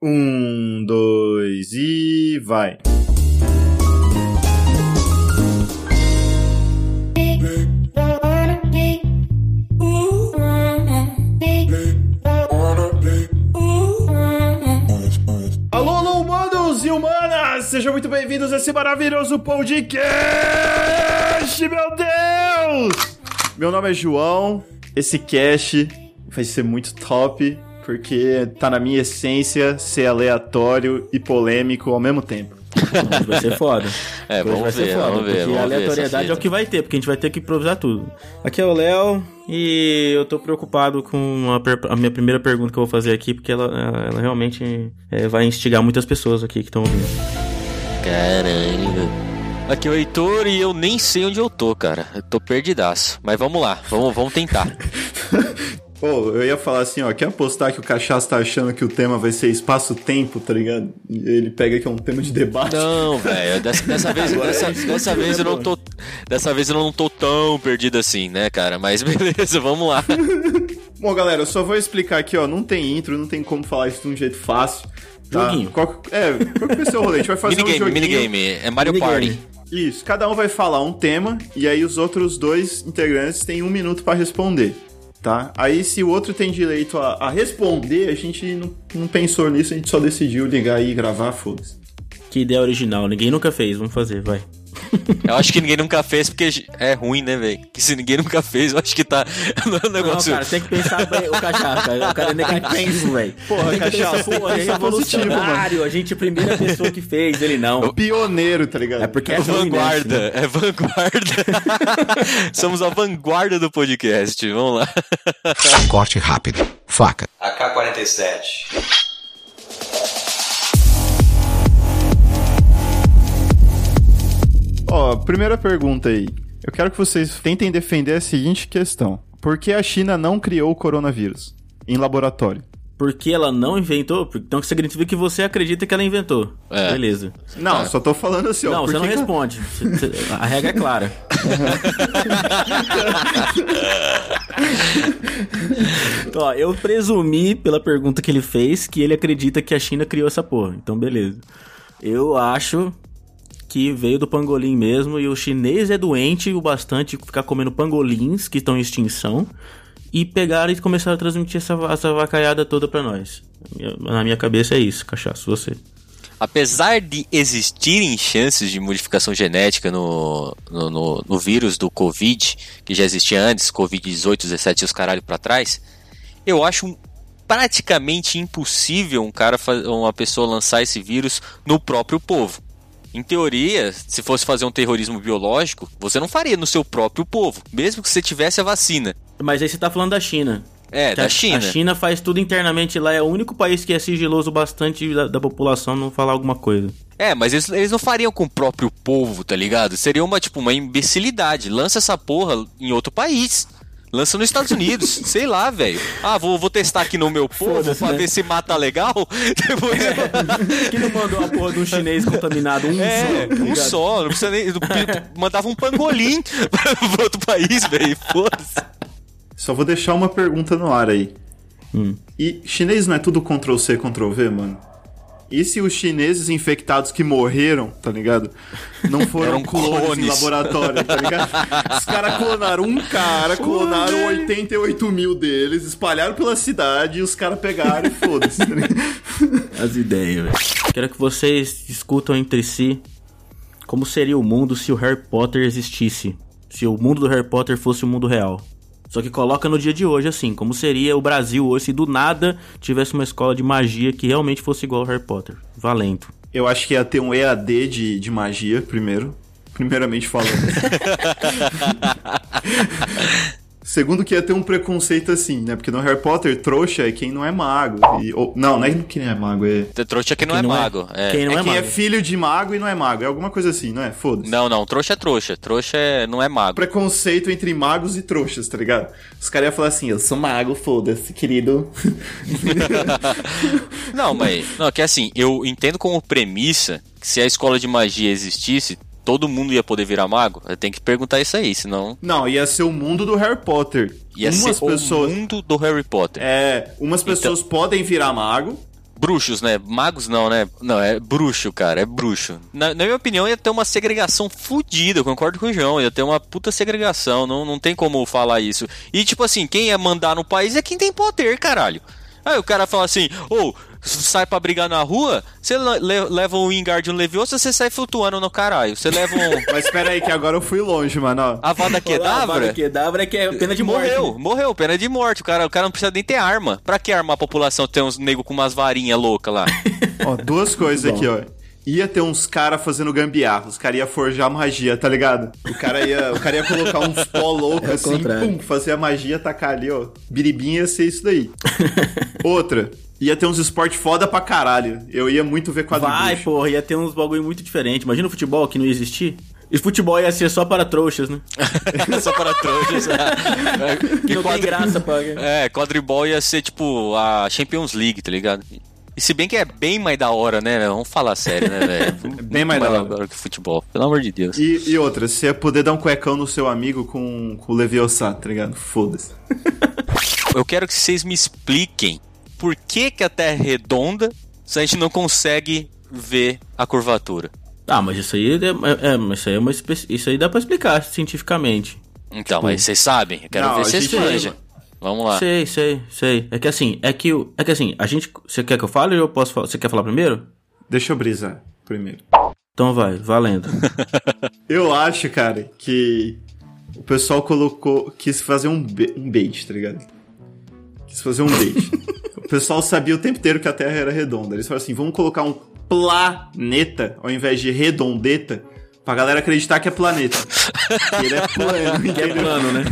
Um, dois e vai. Alô, alô, humanos e humanas! Sejam muito bem-vindos a esse maravilhoso podcast, meu Deus! Meu nome é João, esse cast vai ser muito top, porque tá na minha essência ser aleatório e polêmico ao mesmo tempo. Vai ser foda. É, Hoje vamos vai ser ver, foda, vamos ver, porque vamos a aleatoriedade é o que vai ter, porque a gente vai ter que improvisar tudo. Aqui é o Léo e eu tô preocupado com a, a minha primeira pergunta que eu vou fazer aqui, porque ela, ela- ela realmente é, vai instigar muitas pessoas aqui que estão ouvindo. Caramba. Aqui é o Heitor e eu nem sei onde eu tô, cara. Eu tô perdidaço. Mas vamos lá, vamos, vamos tentar. Pô, eu ia falar assim, ó, quer apostar que o Cachaça tá achando que o tema vai ser espaço-tempo, tá ligado? Ele pega que é um tema de debate. Não, velho. Dessa, dessa vez, dessa, dessa vez eu não tô. Dessa vez eu não tô tão perdido assim, né, cara? Mas beleza, vamos lá. Bom, galera, eu só vou explicar aqui, ó, não tem intro, não tem como falar isso de um jeito fácil. Tá? Joguinho. Qual, é, qual que vai ser o rolê? A gente vai fazer um Minigame, joguinho. minigame. É Mario Minigame. Party. Isso, cada um vai falar um tema e aí os outros dois integrantes têm um minuto pra responder, tá? Aí se o outro tem direito a, a responder, a gente não, não pensou nisso, a gente só decidiu ligar e gravar, foda-se. Que ideia original, ninguém nunca fez, vamos fazer, vai. Eu acho que ninguém nunca fez porque é ruim, né, velho? Que se ninguém nunca fez, eu acho que tá. Não é um Não, negócio. cara, tem que pensar bem, o cachaça, o cara é negativo, velho. Porra, Tem que Cachaça, que é pensar positivo, revolucionário, a gente é a primeira pessoa que fez, ele não. Pioneiro, tá ligado? É porque É é vanguarda, é vanguarda. Somos a vanguarda do podcast. Vamos lá. Corte rápido. Faca. AK-47. Ó, primeira pergunta aí. Eu quero que vocês tentem defender a seguinte questão. Por que a China não criou o coronavírus em laboratório? Porque ela não inventou? Então significa que você acredita que ela inventou. É. Beleza. Não, só tô falando assim, ó. Não, você não que responde. A regra é clara. Então, ó, eu presumi pela pergunta que ele fez que ele acredita que a China criou essa porra. Então, beleza. Eu acho que veio do pangolim mesmo e o chinês é doente o bastante ficar comendo pangolins que estão em extinção e pegaram e começaram a transmitir essa, essa vacaiada toda pra nós. Na minha cabeça é isso, cachaço, você. Apesar de existirem chances de modificação genética no, no, no- no vírus do Covid, que já existia antes, Covid-18, 17 e os caralho pra trás, eu acho praticamente impossível um cara, uma pessoa lançar esse vírus no próprio povo. Em teoria, se fosse fazer um terrorismo biológico, você não faria no seu próprio povo, mesmo que você tivesse a vacina. Mas aí você tá falando da China. É, da a- China. A China faz tudo internamente lá, é o único país que é sigiloso bastante da, da população não falar alguma coisa. É, mas eles, eles não fariam com o próprio povo, tá ligado? Seria uma, tipo, uma imbecilidade. Lança essa porra em outro país. Lança nos Estados Unidos, sei lá, velho. Ah, vou, vou testar aqui no meu povo pra né? ver se mata legal. Depois eu- que não mandou a porra de um chinês contaminado? Um É, só. tá um ligado? só, não precisa nem. Mandava um pangolim pra outro país, velho. Foda-se. Só vou deixar uma pergunta no ar aí. Hum. E chinês não é tudo Ctrl-C, Ctrl-V, mano? E se os chineses infectados que morreram, tá ligado? Não foram Eram clones, em clones. laboratório, tá ligado? Os caras clonaram um cara, clonaram 88 mil deles, espalharam pela cidade e os caras pegaram e foda-se. Tá? As ideias, velho. Quero que vocês discutam entre si como seria o mundo se o Harry Potter existisse. Se o mundo do Harry Potter fosse o mundo real. Só que coloca no dia de hoje, assim, como seria o Brasil hoje se do nada tivesse uma escola de magia que realmente fosse igual ao Harry Potter. Valendo. Eu acho que ia ter um EAD de, de magia, primeiro. Primeiramente falando. Segundo que ia ter um preconceito assim, né? Porque no Harry Potter, trouxa é quem não é mago. E- ou- não, não é quem não é mago, é... Trouxa que não Quem é não é- mago. É. quem não é é quem é mago. filho de mago e não é mago. É alguma coisa assim, não é? Foda-se. Não, não, trouxa é trouxa. Trouxa é- não é mago. Preconceito entre magos e trouxas, tá ligado? Os caras iam falar assim, eu sou mago, foda-se, querido. Não, mas. Não, que assim, eu entendo como premissa que se a escola de magia existisse, todo mundo ia poder virar mago. Eu tenho que perguntar isso aí, senão. Não, ia ser o mundo do Harry Potter. Ia umas ser pessoas. o mundo do Harry Potter. É, umas pessoas podem virar mago, bruxos, né? Magos não, né? Não, é bruxo, cara, é bruxo. Na, na minha opinião, ia ter uma segregação fodida, eu concordo com o João, ia ter uma puta segregação, não, não tem como falar isso. E tipo assim, quem ia mandar no país é quem tem poder, caralho. Aí o cara fala assim, ô, sai pra brigar na rua, você le leva um Wingard e um Leviosa, você sai flutuando no caralho. Você leva um... Mas espera aí que agora eu fui longe, mano. ó. A Vada A Kedavra... Kedavra é que é pena de morte. Morreu, morreu, pena de morte. O cara, o cara não precisa nem ter arma. Pra que armar a população ter uns nego com umas varinhas loucas lá? Ó, duas coisas aqui, ó. Ia ter uns caras fazendo gambiarra, os caras iam forjar magia, tá ligado? O cara ia, o cara ia colocar uns pó louco É assim, contrário. pum, fazer a magia, tacar ali, ó. Biribinha ia ser isso daí. Outra, ia ter uns esportes foda pra caralho. Eu ia muito ver Vai, quadribruxo. porra, ia ter uns bagulho muito diferente. Imagina o futebol que não ia existir. E futebol ia ser só para trouxas, né? Só para trouxas. E Não tem quadri- graça pra... É, quadribol ia ser tipo a Champions League, tá ligado? E se bem que é bem mais da hora, né? Vamos falar sério, né, velho? É bem mais da hora. que futebol, pelo amor de Deus. E, e outra, você ia poder dar um cuecão no seu amigo com, com o Leviosa, tá ligado? Foda-se. Eu quero que vocês me expliquem por que, que a Terra é redonda se a gente não consegue ver a curvatura. Ah, mas isso aí é, é, mas isso aí é uma isso aí dá pra explicar cientificamente. Então, mas vocês sabem, eu quero Não, ver se manjam. Vamos lá. Sei, sei, sei. É que assim, é que o- é que assim, a gente, você quer que eu fale ou eu posso falar? Você quer falar primeiro? Deixa eu brisar primeiro. Então vai, valendo. Eu acho, cara, que o pessoal colocou. quis fazer um, um bait, tá ligado? Quis fazer um bait. o pessoal sabia o tempo inteiro que a Terra era redonda. Eles falaram assim: vamos colocar um planeta ao invés de redondeta pra galera acreditar que é planeta. que ele é plano, Que é entendeu? plano, né?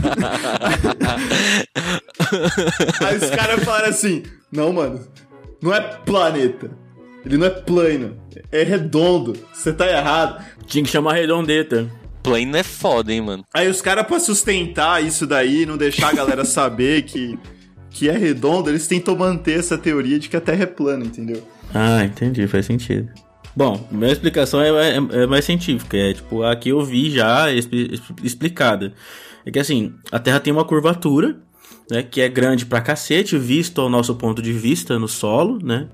Aí os caras falaram assim: não, mano, não é planeta. Ele não é plano. É redondo. Você tá errado. Tinha que chamar redondeta. Plane é foda, hein, mano. Aí os caras, pra sustentar isso daí, não deixar a galera saber que, que é redondo, eles tentam manter essa teoria de que a Terra é plana, entendeu? Ah, entendi, faz sentido. Bom, minha explicação é, é- é mais científica. É tipo, a que eu vi já expli- expli- explicada. É que assim, a Terra tem uma curvatura, né? Que é grande pra cacete, visto ao nosso ponto de vista no solo, né?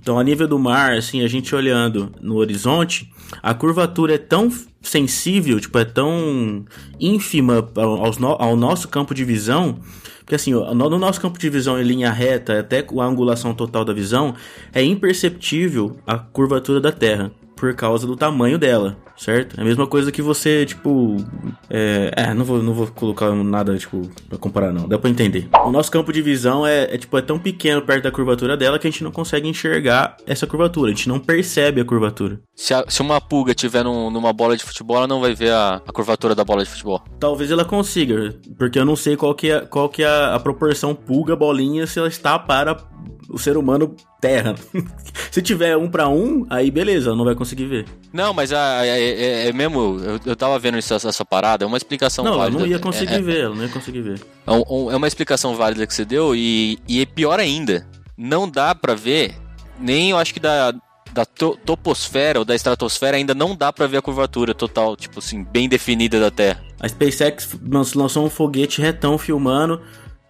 Então, a nível do mar, assim, a gente olhando no horizonte, a curvatura é tão sensível, tipo, é tão ínfima ao, ao nosso campo de visão, que assim, no nosso campo de visão em linha reta, até com a angulação total da visão, é imperceptível a curvatura da Terra, por causa do tamanho dela, certo? É a mesma coisa que você, tipo. É, é, não, vou, não vou colocar nada, tipo, pra comparar, não. Dá pra entender. O nosso campo de visão é, é, tipo, é tão pequeno perto da curvatura dela que a gente não consegue enxergar essa curvatura. A gente não percebe a curvatura. Se, a- se uma pulga tiver num- numa bola de futebol, ela não vai ver a, a curvatura da bola de futebol. Talvez ela consiga, porque eu não sei qual que é, qual que é a, a proporção pulga-bolinha se ela está para o ser humano terra. se tiver um pra um, aí beleza, ela não vai conseguir ver. Não, mas a- é, é- é mesmo. Eu, eu tava vendo isso, essa, essa parada, é uma explicação não, válida. não ia conseguir É- ver, ela não ia conseguir ver. É, é uma explicação válida que você deu e, e é pior ainda. Não dá pra ver, nem eu acho que da, da to- toposfera ou da estratosfera ainda não dá pra ver a curvatura total, tipo assim, bem definida da Terra. A SpaceX lan- lançou um foguete retão filmando,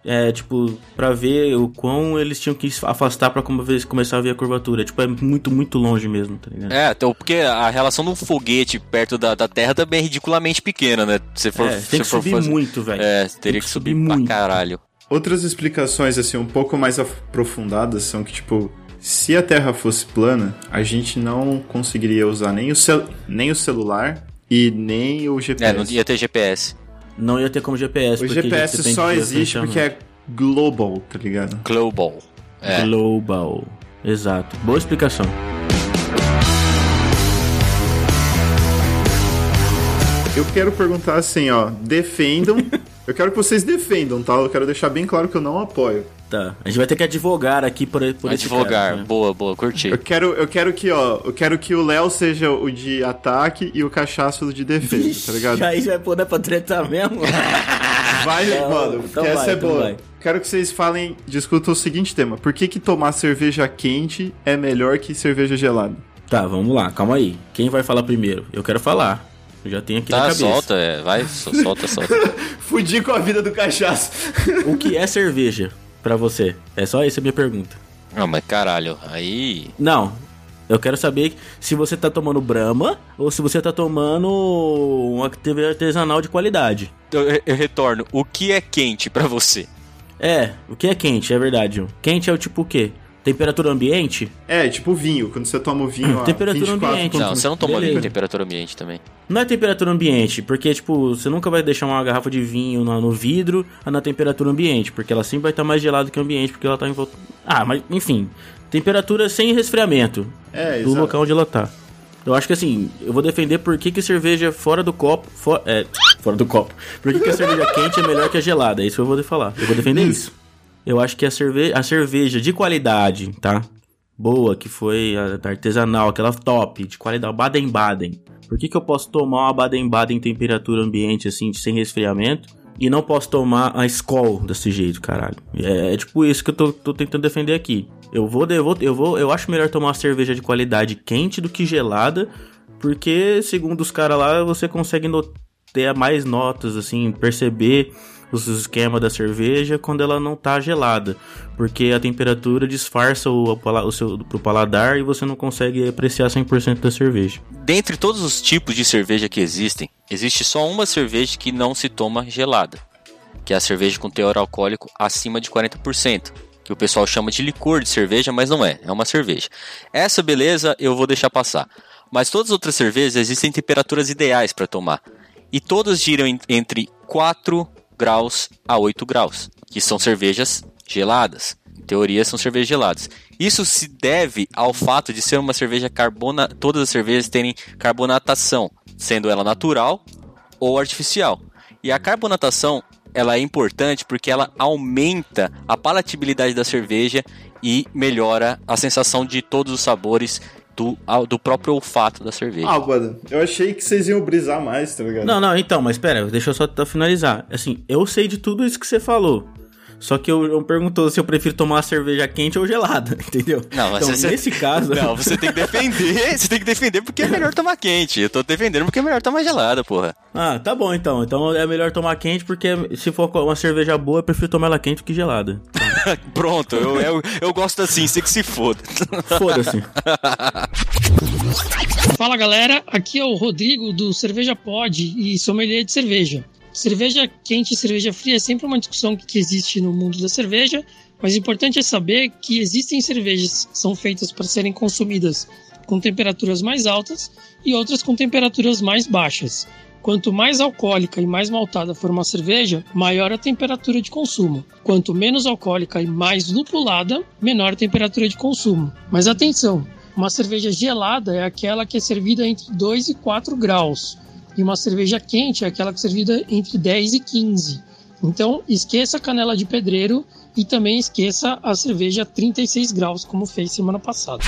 é, tipo, pra ver o quão eles tinham que se afastar pra começar a ver a curvatura. Tipo, é muito, muito longe mesmo, tá ligado? É, então, porque a relação de um foguete perto da, da Terra também é ridiculamente pequena, né? Se for, É, se tem que for subir fazer- muito, velho. É, teria Tem que, que subir, subir pra muito. caralho. Outras explicações, assim, um pouco mais aprofundadas são que, tipo, se a Terra fosse plana, a gente não conseguiria usar nem o, cel nem o celular e nem o É, GPS. não ia ter GPS. Não ia ter como GPS. O porque GPS só existe porque é global, tá ligado? Global. É. Global. Exato. Boa explicação. Eu quero perguntar assim, ó, defendam. eu quero que vocês defendam, tá? Eu quero deixar bem claro que eu não apoio. Tá. A gente vai ter que advogar aqui por, por esse Advogar. né? Boa, boa, curti. Eu quero, eu quero que, ó, eu quero que o Léo seja o de ataque e o cachaço o de defesa, tá ligado? Aí vai poder pra tretar mesmo? Vai, Então- mano, então porque essa vai, é então boa. vai. Quero que vocês falem, discutam o seguinte tema. Por que que tomar cerveja quente é melhor que cerveja gelada? tá, vamos lá. Calma aí. Quem vai falar primeiro? Eu quero falar. Eu já tenho aqui na Tá, cabeça. solta, é. Vai, so- solta, solta. Fudi com a vida do cachaço. O que é cerveja pra você? É só essa a minha pergunta. Não, mas caralho, aí. Não. Eu quero saber se você tá tomando Brahma ou se você tá tomando uma cerveja artesanal de qualidade. Eu, eu retorno. O que é quente pra você? É, o que é quente, é verdade. Quente é o tipo o quê? Temperatura ambiente? É, tipo vinho, quando você toma o vinho. Temperatura 24 ambiente. Não, você não toma Beleza. vinho em temperatura ambiente também. Não é temperatura ambiente, porque, tipo, você nunca vai deixar uma garrafa de vinho no, no vidro na temperatura ambiente, porque ela sempre vai estar mais gelada que o ambiente, porque ela tá em volta. Ah, mas, enfim. Temperatura sem resfriamento É, do exato. local onde ela tá. Eu acho que assim, eu vou defender por que, que cerveja fora do copo. fo- é, fora do copo. Por que, que a cerveja quente é melhor que a gelada? É isso que eu vou falar. Eu vou defender isso. Eu acho que a, cerve a cerveja de qualidade, tá? Boa, que foi artesanal, aquela top, de qualidade, Baden-Baden. Por que, que eu posso tomar uma Baden-Baden em temperatura ambiente, assim, sem resfriamento, e não posso tomar a Skol desse jeito, caralho? É, é tipo isso que eu tô, tô tentando defender aqui. Eu vou, eu vou, eu vou, eu acho melhor tomar uma cerveja de qualidade quente do que gelada, porque, segundo os caras lá, você consegue ter mais notas, assim, perceber os esquemas da cerveja quando ela não tá gelada, porque a temperatura disfarça o, o seu pro paladar e você não consegue apreciar 100% da cerveja. Dentre todos os tipos de cerveja que existem, existe só uma cerveja que não se toma gelada, que é a cerveja com teor alcoólico acima de 40%, que o pessoal chama de licor de cerveja, mas não é, é uma cerveja. Essa beleza eu vou deixar passar. Mas todas as outras cervejas existem temperaturas ideais para tomar, e todas giram en- entre 4 graus a 8 graus, que são cervejas geladas. Em teoria, são cervejas geladas. Isso se deve ao fato de ser uma cerveja carbona. Todas as cervejas terem carbonatação, sendo ela natural ou artificial. E a carbonatação ela é importante porque ela aumenta a palatabilidade da cerveja e melhora a sensação de todos os sabores do, do próprio olfato da cerveja. Ah, mano, eu achei que vocês iam brisar mais, tá ligado? Não, não, então, mas pera, deixa eu só finalizar. Assim, eu sei de tudo isso que você falou. Só que eu, eu perguntou se eu prefiro tomar uma cerveja quente ou gelada, entendeu? Não, mas então, você- nesse caso. Não, você tem que defender, você tem que defender porque é melhor tomar quente. Eu tô defendendo porque é melhor tomar gelada, porra. Ah, tá bom então. Então é melhor tomar quente porque se for uma cerveja boa, eu prefiro tomar ela quente do que gelada. Pronto, eu, eu, eu gosto assim, você que se foda. Foda-se. Fala galera, aqui é o Rodrigo do Cerveja Pod e sommelier de cerveja. Cerveja quente e cerveja fria é sempre uma discussão que existe no mundo da cerveja, mas o importante é saber que existem cervejas que são feitas para serem consumidas com temperaturas mais altas e outras com temperaturas mais baixas. Quanto mais alcoólica e mais maltada for uma cerveja, maior a temperatura de consumo. Quanto menos alcoólica e mais lupulada, menor a temperatura de consumo. Mas atenção, uma cerveja gelada é aquela que é servida entre 2 e 4 graus. E uma cerveja quente é aquela que é servida entre 10 e 15. Então, esqueça a canela de pedreiro e também esqueça a cerveja a 36 graus, como fez semana passada.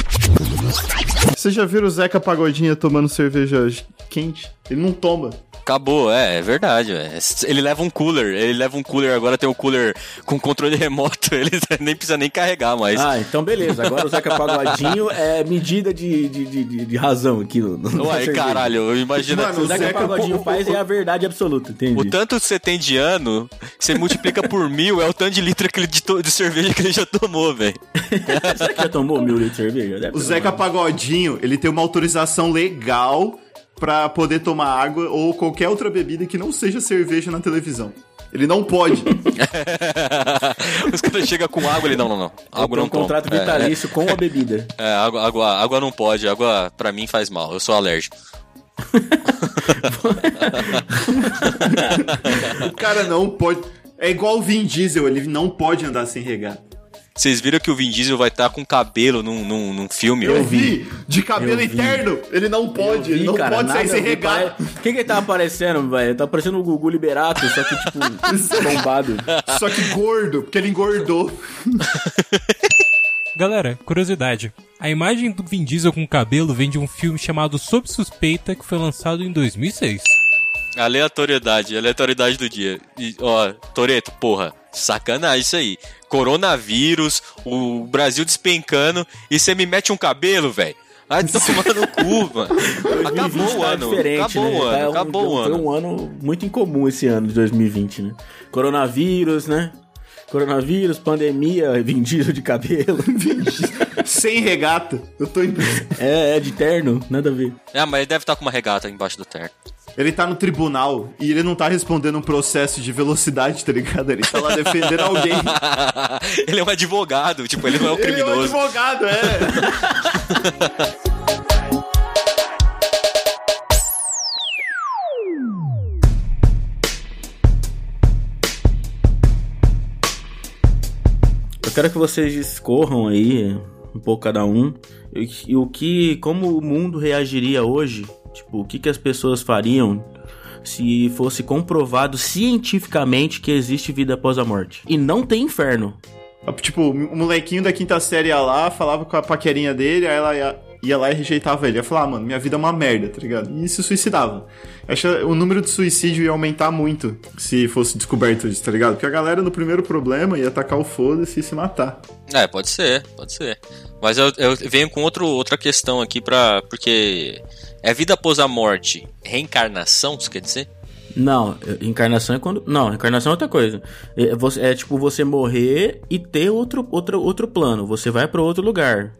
Vocês já viram o Zeca Pagodinha tomando cerveja quente? Ele não toma. Acabou, é, é verdade. é. Ele leva um cooler, ele leva um cooler, agora tem um cooler com controle remoto, ele nem precisa nem carregar mais. Ah, então beleza. Agora o Zeca Pagodinho é medida de, de, de, de- razão aqui no, no cerveja. caralho, imagina. Mano, O o Zeca, Zeca- Pagodinho o- faz é a verdade absoluta, entendi. O tanto que você tem de ano, você multiplica por mil, é o tanto de litro que ele- de, to- de cerveja que ele já tomou, velho. Será que já tomou mil litros de cerveja? Deve O Zeca. Pagodinho, ele tem uma autorização legal pra poder tomar água ou qualquer outra bebida que não seja cerveja na televisão. Ele não pode. Os caras chegam com água, ele, não, não, não. Água Tem não um contrato. É, vitalício com a bebida. É, água, água, água não pode, água pra mim faz mal, eu sou alérgico. o cara não pode. É igual o Vin Diesel, ele não pode andar sem regar. Vocês viram que o Vin Diesel vai estar com cabelo num, num, num filme? Eu ó? vi, de cabelo Eu vi. eterno, ele não pode, ele Ih, não cara, pode sair sem a ver, regar. pare- Quem que ele tá aparecendo, velho? Tá parecendo o Gugu Liberato, só que, tipo, bombado. Só que gordo, porque ele engordou. Galera, curiosidade. A imagem do Vin Diesel com cabelo vem de um filme chamado Sob Suspeita, que foi lançado em 2006. Aleatoriedade, aleatoriedade do dia. E, ó, Toreto, porra, sacanagem isso aí. Coronavírus, o Brasil despencando e você me mete um cabelo, velho. Ai, tomando no cu, mano. 2020 Acabou o tá ano. diferente, acabou né? o ano, Tá acabou o Foi ano. um ano muito incomum esse ano de 2020, né? Coronavírus, né? Coronavírus, pandemia, Diesel de cabelo. Sem regata. Eu tô impressionado. é, é de terno, nada a ver. Ah, mas ele deve estar com uma regata embaixo do terno. Ele tá no tribunal e ele não tá respondendo um processo de velocidade, tá ligado? Ele tá lá defendendo alguém. ele é um advogado, tipo, ele não é um Ele é um criminoso. advogado, é. Eu quero que vocês discorram aí, um pouco cada um, e, e o que, como o mundo reagiria hoje, tipo, o que, que as pessoas fariam se fosse comprovado cientificamente que existe vida após a morte. E não tem inferno. Tipo, o molequinho da quinta série ia lá, falava com a paquerinha dele, aí ela ia, ia lá e rejeitava ele. Ia falar, ah, mano, minha vida é uma merda, tá ligado? E se suicidava. Acho que o número de suicídio ia aumentar muito se fosse descoberto isso, tá ligado? Porque a galera no primeiro problema ia atacar o foda-se e se matar. É, pode ser, pode ser. Mas eu, eu venho com outro, outra questão aqui pra. Porque. É vida após a morte reencarnação, isso quer dizer? Não, encarnação é quando. Não, encarnação é outra coisa. É, você- é tipo você morrer e ter outro, outro, outro plano. Você vai pra outro lugar.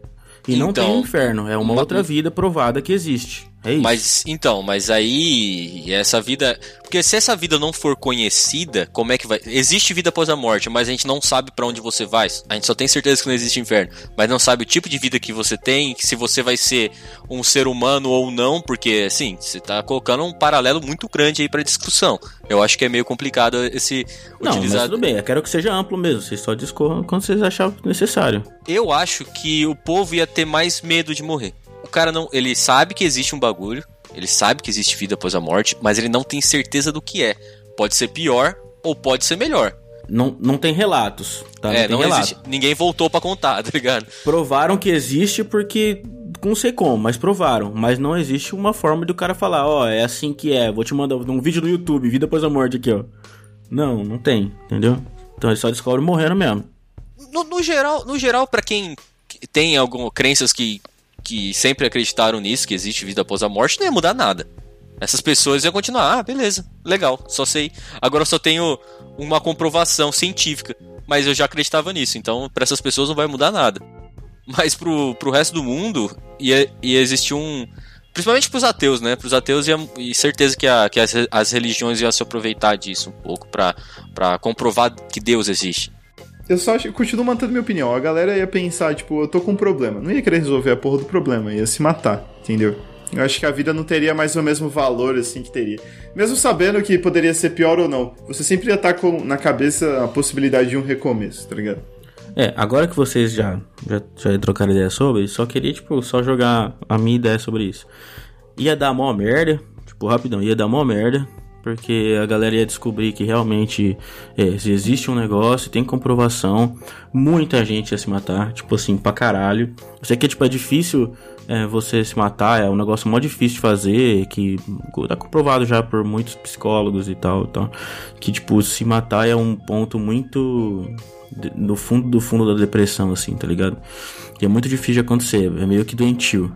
E não Então, tem inferno. É uma uma- outra vida provada que existe. É isso. Mas então, mas aí essa vida, porque se essa vida não for conhecida, como é que vai? Existe vida após a morte, mas a gente não sabe pra onde você vai. A gente só tem certeza que não existe inferno, mas não sabe o tipo de vida que você tem, se você vai ser um ser humano ou não, porque assim, você tá colocando um paralelo muito grande aí pra discussão. Eu acho que é meio complicado esse Não, utilizar mas tudo bem. Eu quero que seja amplo mesmo. Vocês só discorram quando vocês acharem necessário. Eu acho que o povo ia ter mais medo de morrer. O cara não, ele sabe que existe um bagulho, ele sabe que existe vida após a morte, mas ele não tem certeza do que é. Pode ser pior ou pode ser melhor. Não, não tem relatos, tá? é, não não relato. existe. Ninguém voltou pra contar, tá ligado? Provaram que existe porque. Não sei como, mas provaram. Mas não existe uma forma do cara falar, ó, é assim que é. Vou te mandar um vídeo no YouTube, vida após a morte aqui, ó. Não, não tem, entendeu? Então eles só descobrem morrendo mesmo. No, no geral, no geral para quem tem algumas crenças que, que sempre acreditaram nisso, que existe vida após a morte, não ia mudar nada. Essas pessoas iam continuar, ah, beleza, legal, só sei. Agora eu só tenho uma comprovação científica, mas eu já acreditava nisso, então para essas pessoas não vai mudar nada. Mas pro, pro resto do mundo ia, ia existir um. Principalmente pros ateus, né? Pros ateus ia, e certeza que, a, que as, as religiões iam se aproveitar disso um pouco pra comprovar que Deus existe. Eu só acho, continuo mantendo minha opinião. A galera ia pensar, tipo, eu tô com um problema. Não ia querer resolver a porra do problema, ia se matar, entendeu? Eu acho que a vida não teria mais o mesmo valor, assim, que teria. Mesmo sabendo que poderia ser pior ou não, você sempre ia estar com na cabeça a possibilidade de um recomeço, tá ligado? É, agora que vocês já, já, já trocaram ideia sobre, só queria, tipo, só jogar a minha ideia sobre isso. Ia dar mó merda, tipo, rapidão, ia dar mó merda, porque a galera ia descobrir que realmente é, se existe um negócio, tem comprovação, muita gente ia se matar, tipo assim, pra caralho. Eu sei que, tipo, é difícil é, você se matar, é um negócio mó difícil de fazer, que tá comprovado já por muitos psicólogos e tal, tal que, tipo, se matar é um ponto muito no fundo do fundo da depressão, assim, tá ligado? Que é muito difícil de acontecer, é meio que doentio.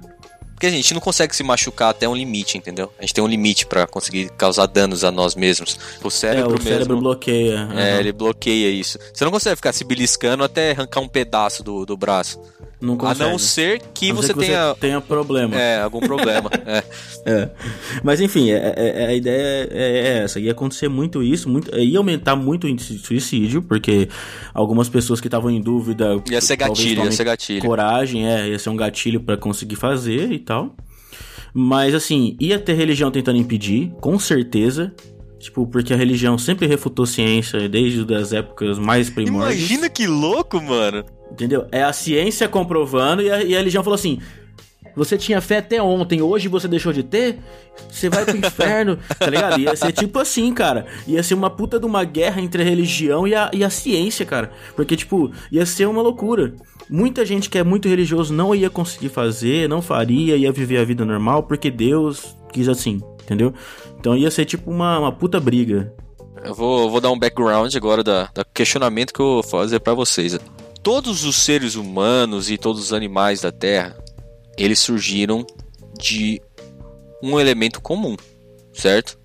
Porque a gente não consegue se machucar até um limite, entendeu? A gente tem um limite pra conseguir causar danos a nós mesmos. O É, cérebro o cérebro mesmo. bloqueia. É, ele bloqueia isso. Você não consegue ficar se beliscando até arrancar um pedaço do, do braço. Não A consegue. não ser que A não você ser que tenha. tenha problema. É, algum problema. é. É. Mas enfim, é- é- é- a ideia é, é essa. Ia acontecer muito isso, muito, ia aumentar muito o índice de suicídio, porque algumas pessoas que estavam em dúvida. Ia ser gatilho, ia ser gatilho. Coragem, é, ia ser um gatilho pra conseguir fazer e tal. Mas assim, ia ter religião tentando impedir, com certeza. Tipo, porque a religião sempre refutou ciência desde as épocas mais primórdias. Imagina que louco, mano. Entendeu? É a ciência comprovando e a, e a religião falou assim: você tinha fé até ontem, hoje você deixou de ter? Você vai pro inferno, tá ligado? Ia ser tipo assim, cara. Ia ser uma puta de uma guerra entre a religião e a, e a ciência, cara. Porque, tipo, ia ser uma loucura. Muita gente que é muito religioso não ia conseguir fazer, não faria, ia viver a vida normal, porque Deus quis assim, entendeu? Então ia ser tipo uma, uma puta briga. Eu vou, vou dar um background agora da, da questionamento que eu vou fazer pra vocês. Todos os seres humanos e todos os animais da Terra, eles surgiram de um elemento comum, certo?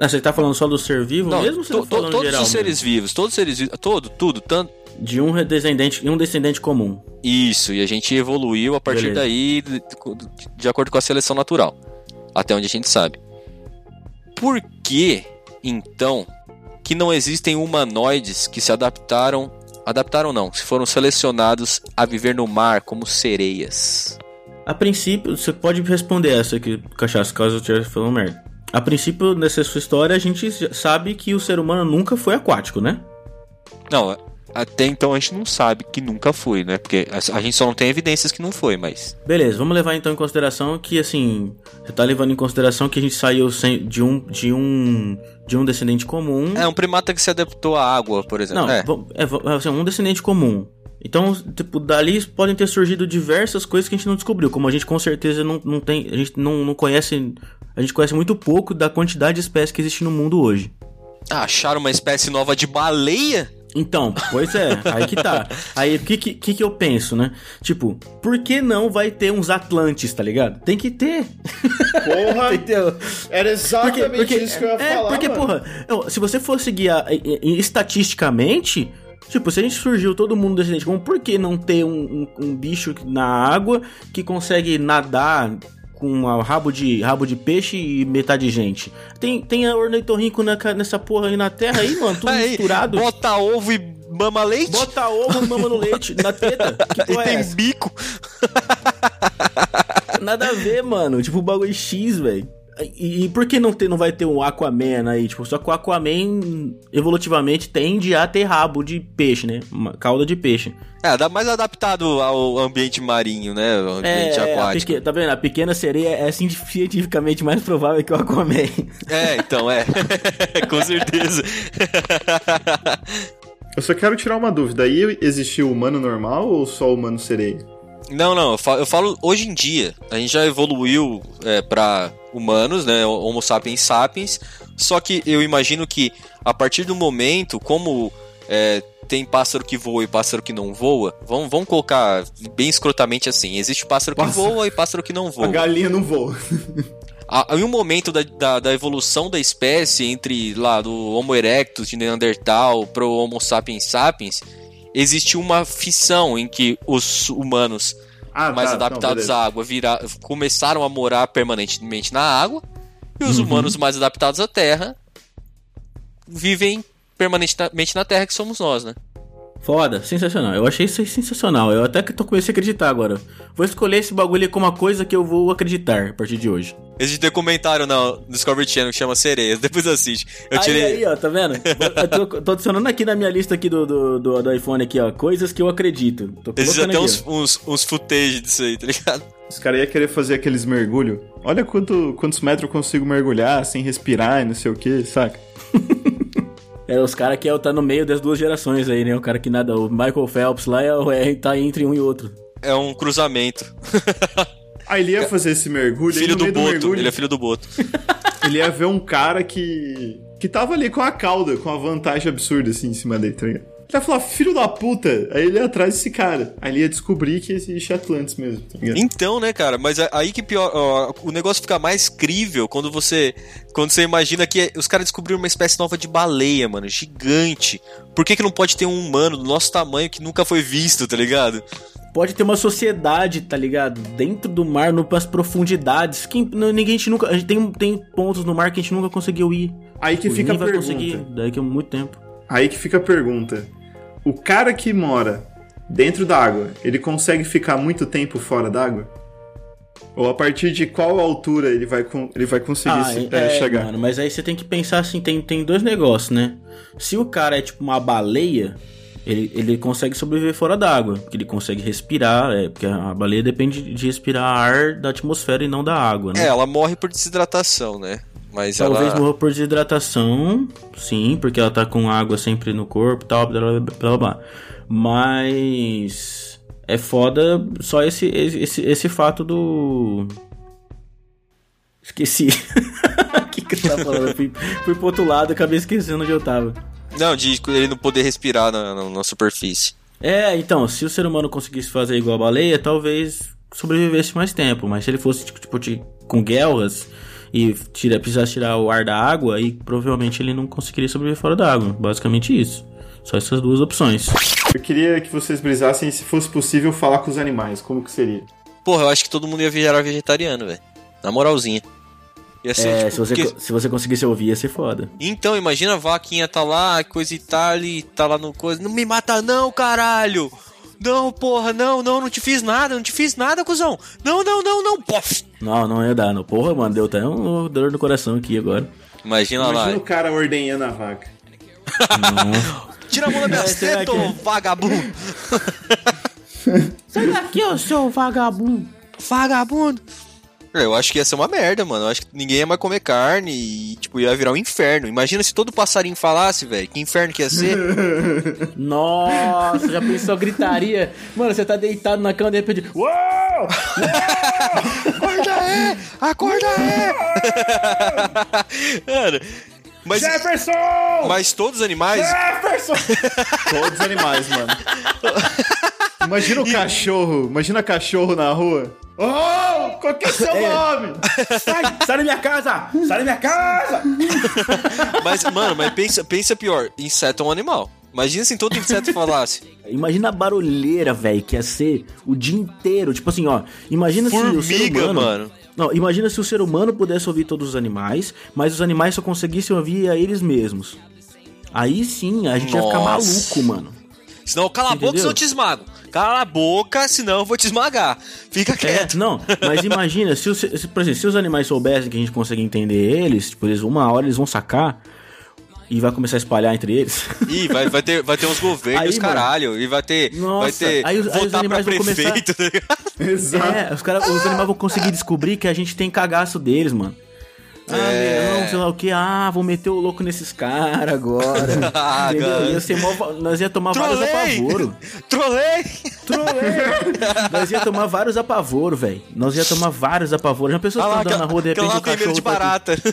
Ah, você tá falando só do ser vivo Não, mesmo to- tá to- todos geral os seres vivos, todos os seres vivos, todo, tudo, tanto. mesmo? De um descendente, um descendente comum. Isso, e a gente evoluiu a partir Beleza. daí de, de acordo com a seleção natural. Até onde a gente sabe. Por que, então, que não existem humanoides que se adaptaram. Adaptaram não, se foram selecionados a viver no mar como sereias? A princípio, você pode responder essa aqui, cachaça, caso eu estiver falando merda. A princípio, nessa sua história, a gente sabe que o ser humano nunca foi aquático, né? Não, até então a gente não sabe que nunca foi, né? Porque a gente só não tem evidências que não foi, mas. Beleza, vamos levar então em consideração que, assim, você tá levando em consideração que a gente saiu sem- de um, de um, de um descendente comum. É um primata que se adaptou à água, por exemplo. Não, é. é, assim, um descendente comum. Então, tipo, dali podem ter surgido diversas coisas que a gente não descobriu. Como a gente com certeza não, não tem. A gente não, não conhece. A gente conhece muito pouco da quantidade de espécies que existe no mundo hoje. Ah, acharam uma espécie nova de baleia? Então, pois é, aí que tá. Aí o que, que, que eu penso, né? Tipo, por que não vai ter uns Atlantes, tá ligado? Tem que ter. Porra, Entendeu? era exatamente isso que eu ia é, falar. porque, mano. porra, se você for seguir a- e- e- estatisticamente, tipo, se a gente surgiu todo mundo descendente comum, por que não ter um, um- um bicho na água que consegue nadar com um rabo de, rabo de peixe e metade de gente? Tem, tem ornitorrinco na nessa porra aí na terra aí, mano, tudo Aí, misturado. Bota ovo e mama leite? Bota ovo e mama no leite, na teta. Que e porra é tem bico. Nada a ver, mano. Tipo, bagulho X, velho. E, e por que não, ter, não vai ter um Aquaman aí? Tipo, só que o Aquaman evolutivamente tende a ter rabo de peixe, né? Uma cauda de peixe. É, dá mais adaptado ao ambiente marinho, né? O ambiente a aquático. peque- tá vendo? A pequena sereia é assim, cientificamente mais provável que o Aquaman. É, então, é. Com certeza. Eu só quero tirar uma dúvida. Aí existiu o humano normal ou só o humano sereia? Não, não, eu falo, eu falo hoje em dia. A gente já evoluiu é, para humanos, né? Homo sapiens sapiens. Só que eu imagino que a partir do momento, como é, tem pássaro que voa e pássaro que não voa, vamos, vamos colocar bem escrotamente assim: existe pássaro que Pássaro. voa e pássaro que não A voa. galinha não voa. A- Em um momento da, da, da evolução da espécie, entre lá do Homo erectus de Neandertal pro Homo sapiens sapiens, existe uma fissão em que os humanos Ah, mais tá, adaptados não, à água vira, começaram a morar permanentemente na água, e os humanos mais adaptados à terra vivem permanentemente na terra, que somos nós, né? Foda, sensacional. Eu achei isso aí sensacional. Eu até que tô começando a acreditar agora. Vou escolher esse bagulho como uma coisa que eu vou acreditar a partir de hoje. Existe documentário no Discovery Channel que chama Sereias, depois assiste. Eu Aí, tirei. aí, ó, tá vendo? Eu tô, tô adicionando aqui na minha lista aqui do, do, do, do iPhone aqui, ó, coisas que eu acredito. Tô Existe até aqui, uns, ó. uns, uns footage disso aí, tá ligado? Os caras iam querer fazer aqueles mergulhos. Olha quanto, quantos metros eu consigo mergulhar sem respirar e não sei o que, saca? É, os caras que é, tá no meio das duas gerações aí, né? O cara que nada, o Michael Phelps lá é, o- é, tá entre um e outro. É um cruzamento. Aí ele ia fazer esse mergulho, filho do Boto. mergulho, Ele é filho do Boto. ele ia ver um cara que. que tava ali com a cauda, com a vantagem absurda assim em cima dele, tá ligado? Ele ia falar, filho da puta! Aí ele ia atrás desse cara. Aí ele ia descobrir que existe Atlantis mesmo, tá ligado? Então, né, cara? Mas aí que pior. ó, o negócio fica mais crível quando você. Quando você imagina que os caras descobriram uma espécie nova de baleia, mano. Gigante. Por que, que não pode ter um humano do nosso tamanho que nunca foi visto, tá ligado? Pode ter uma sociedade, tá ligado? Dentro do mar, no- nas profundidades. Que não- ninguém a gente nunca. A gente tem, tem pontos no mar que a gente nunca conseguiu ir. Aí que Tipo, fica a vai pergunta. conseguir daqui a muito tempo. Aí que fica a pergunta. O cara que mora dentro d'água, ele consegue ficar muito tempo fora d'água? Ou a partir de qual altura ele vai, ele vai conseguir se- é, chegar? Mano, mas aí você tem que pensar assim, tem, tem dois negócios, né? Se o cara é tipo uma baleia, ele, ele consegue sobreviver fora d'água. Porque ele consegue respirar, é, porque a baleia depende de respirar ar da atmosfera e não da água, né? É, ela morre por desidratação, né? Mas Talvez ela. morra por desidratação, sim, porque ela tá com água sempre no corpo e tal, blá blá blá blá. Mas é foda só esse, esse, esse fato do. Esqueci. O que, que eu tava falando? Eu fui, fui pro outro lado e acabei esquecendo onde eu tava. Não, de ele não poder respirar na, na, na superfície. É, então, se o ser humano conseguisse fazer igual a baleia, talvez sobrevivesse mais tempo. Mas se ele fosse tipo, tipo de, com guerras e tira, precisasse tirar o ar da água, aí provavelmente ele não conseguiria sobreviver fora da água. Basicamente isso. Só essas duas opções. Eu queria que vocês brisassem se fosse possível falar com os animais. Como que seria? Porra, eu acho que todo mundo ia virar vegetariano, velho. Na moralzinha. Ia ser, É, tipo, se, você, porque- se você conseguisse ouvir, ia ser foda. Então, imagina a vaquinha tá lá, coisa e tal, e tá lá no coisa. Não me mata não, caralho! Não, porra, não, não, não te fiz nada, não te fiz nada, cuzão! Não, não, não, não, pof! Não, não ia dar, não. Porra, mano, deu até um dor no coração aqui agora. Imagina, Imagina lá. o cara ordenhando a vaca. Tira a mão da minha seta, ô vagabundo! Sai daqui, ô seu vagabundo. Vagabundo! Eu acho que ia ser uma merda, mano. Eu acho que ninguém ia mais comer carne e, tipo, ia virar um inferno. Imagina se todo passarinho falasse, velho. Que inferno que ia ser. Nossa, já pensou gritaria? Mano, você tá deitado na cama de repente. Uou! Acorda é! Acorda é! Mano, mas, Jefferson! mas todos os animais. Jefferson! Todos os animais, mano. Imagina o cachorro. Imagina cachorro na rua. Oh, qual que é o seu nome? Sai, sai da minha casa! Sai da minha casa! Mas, mano, mas pensa, pensa pior: inseto é um animal. Imagina se todo inseto falasse. Imagina a barulheira, velho, que ia ser o dia inteiro. Tipo assim, ó. Imagina se o ser Formiga, humano. mano. Não, imagina se o ser humano pudesse ouvir todos os animais, mas os animais só conseguissem ouvir a eles mesmos. Aí sim, a gente ia ficar Nossa. maluco, mano. Senão, cala a boca, Entendeu? senão eu te esmago. Cala a boca, senão eu vou te esmagar. Fica É, quieto. não, mas imagina, se, os- se, por exemplo, se os animais soubessem que a gente consegue entender eles, tipo, eles, uma hora eles vão sacar e vai começar a espalhar entre eles. Ih, vai, vai, ter, vai ter uns governos, Aí, mano. caralho. E vai ter. vai Nossa, ter. aí os- aí os votar pra animais vão começar- prefeito, tá ligado? Exato. É, os, cara, os animais vão conseguir descobrir que a gente tem cagaço deles, mano. Ah, É. não, sei lá o que. Ah, vou meter o louco nesses caras agora. Ah. Ia ser mó- nós ia tomar vários Trolei! apavoros. Trolei! Trolei! nós ia tomar vários apavoros, velho. Nós ia tomar vários apavoros. Já pensou Ah tá andando na rua, de repente lá o cachorro de tá aqui. barata.